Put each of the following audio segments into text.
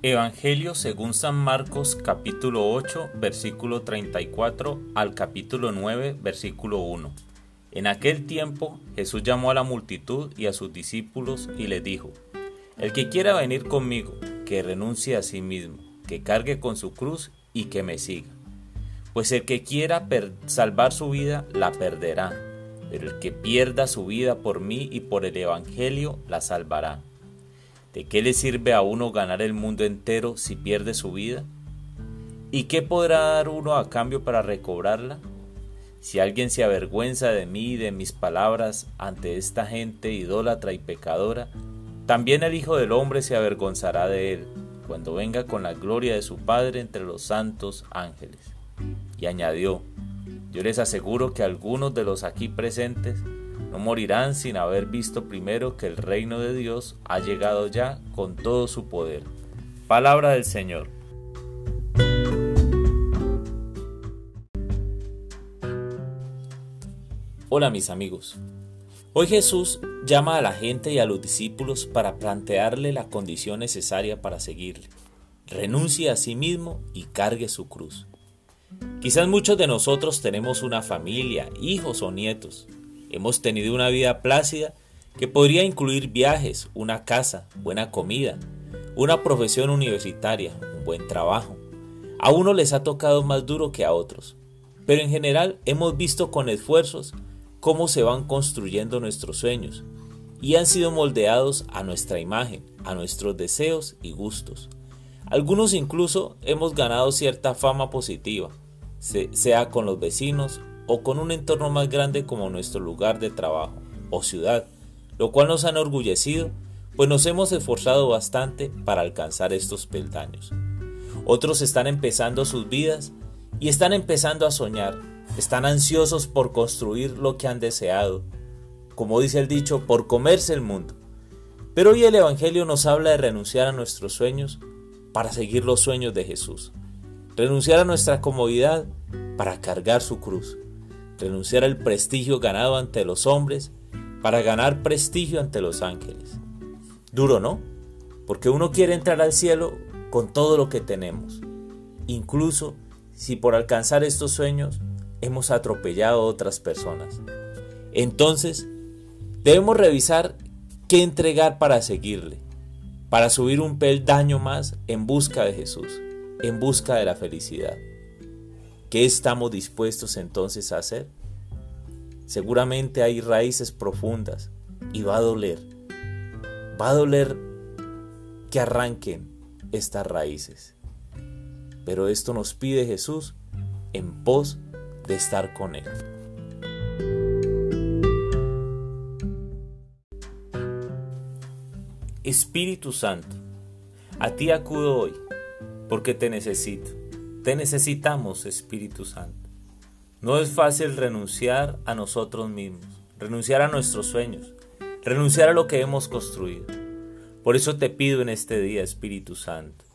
Evangelio según San Marcos capítulo 8 versículo 34 al capítulo 9 versículo 1. En aquel tiempo Jesús llamó a la multitud y a sus discípulos y les dijo, El que quiera venir conmigo, que renuncie a sí mismo, que cargue con su cruz y que me siga. Pues el que quiera salvar su vida, la perderá, pero el que pierda su vida por mí y por el Evangelio, la salvará. ¿De qué le sirve a uno ganar el mundo entero si pierde su vida? ¿Y qué podrá dar uno a cambio para recobrarla? Si alguien se avergüenza de mí y de mis palabras ante esta gente idólatra y pecadora, también el Hijo del Hombre se avergonzará de él cuando venga con la gloria de su Padre entre los santos ángeles. Y añadió, yo les aseguro que algunos de los aquí presentes no morirán sin haber visto primero que el reino de Dios ha llegado ya con todo su poder. Palabra del Señor. Hola mis amigos. Hoy Jesús llama a la gente y a los discípulos para plantearle la condición necesaria para seguirle. Renuncie a sí mismo y cargue su cruz. Quizás muchos de nosotros tenemos una familia, hijos o nietos, Hemos tenido una vida plácida que podría incluir viajes, una casa, buena comida, una profesión universitaria, un buen trabajo. A uno les ha tocado más duro que a otros, pero en general hemos visto con esfuerzos cómo se van construyendo nuestros sueños y han sido moldeados a nuestra imagen, a nuestros deseos y gustos. Algunos incluso hemos ganado cierta fama positiva, sea con los vecinos o con un entorno más grande como nuestro lugar de trabajo o ciudad, lo cual nos ha enorgullecido, pues nos hemos esforzado bastante para alcanzar estos peldaños. Otros están empezando sus vidas y están empezando a soñar, están ansiosos por construir lo que han deseado, como dice el dicho, por comerse el mundo. Pero hoy el Evangelio nos habla de renunciar a nuestros sueños para seguir los sueños de Jesús, renunciar a nuestra comodidad para cargar su cruz renunciar al prestigio ganado ante los hombres para ganar prestigio ante los ángeles. Duro, ¿no? Porque uno quiere entrar al cielo con todo lo que tenemos, incluso si por alcanzar estos sueños hemos atropellado a otras personas. Entonces, debemos revisar qué entregar para seguirle, para subir un peldaño más en busca de Jesús, en busca de la felicidad. ¿Qué estamos dispuestos entonces a hacer? Seguramente hay raíces profundas y va a doler. Va a doler que arranquen estas raíces. Pero esto nos pide Jesús en pos de estar con Él. Espíritu Santo, a ti acudo hoy porque te necesito. Te necesitamos, Espíritu Santo. No es fácil renunciar a nosotros mismos, renunciar a nuestros sueños, renunciar a lo que hemos construido. Por eso te pido en este día, Espíritu Santo,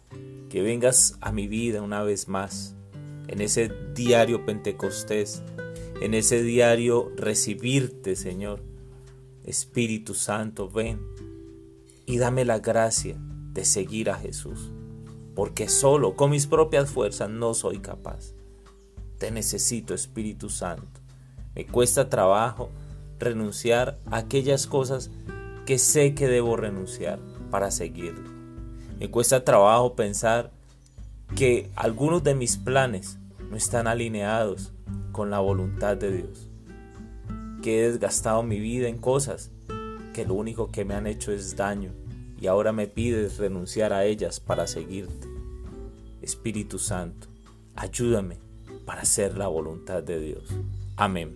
que vengas a mi vida una vez más, en ese diario Pentecostés, en ese diario recibirte, Señor. Espíritu Santo, ven y dame la gracia de seguir a Jesús porque solo con mis propias fuerzas no soy capaz. Te necesito, Espíritu Santo. Me cuesta trabajo renunciar a aquellas cosas que sé que debo renunciar para seguirlo. Me cuesta trabajo pensar que algunos de mis planes no están alineados con la voluntad de Dios. Que he desgastado mi vida en cosas que lo único que me han hecho es daño y ahora me pides renunciar a ellas para seguirte. Espíritu Santo, ayúdame para hacer la voluntad de Dios. Amén.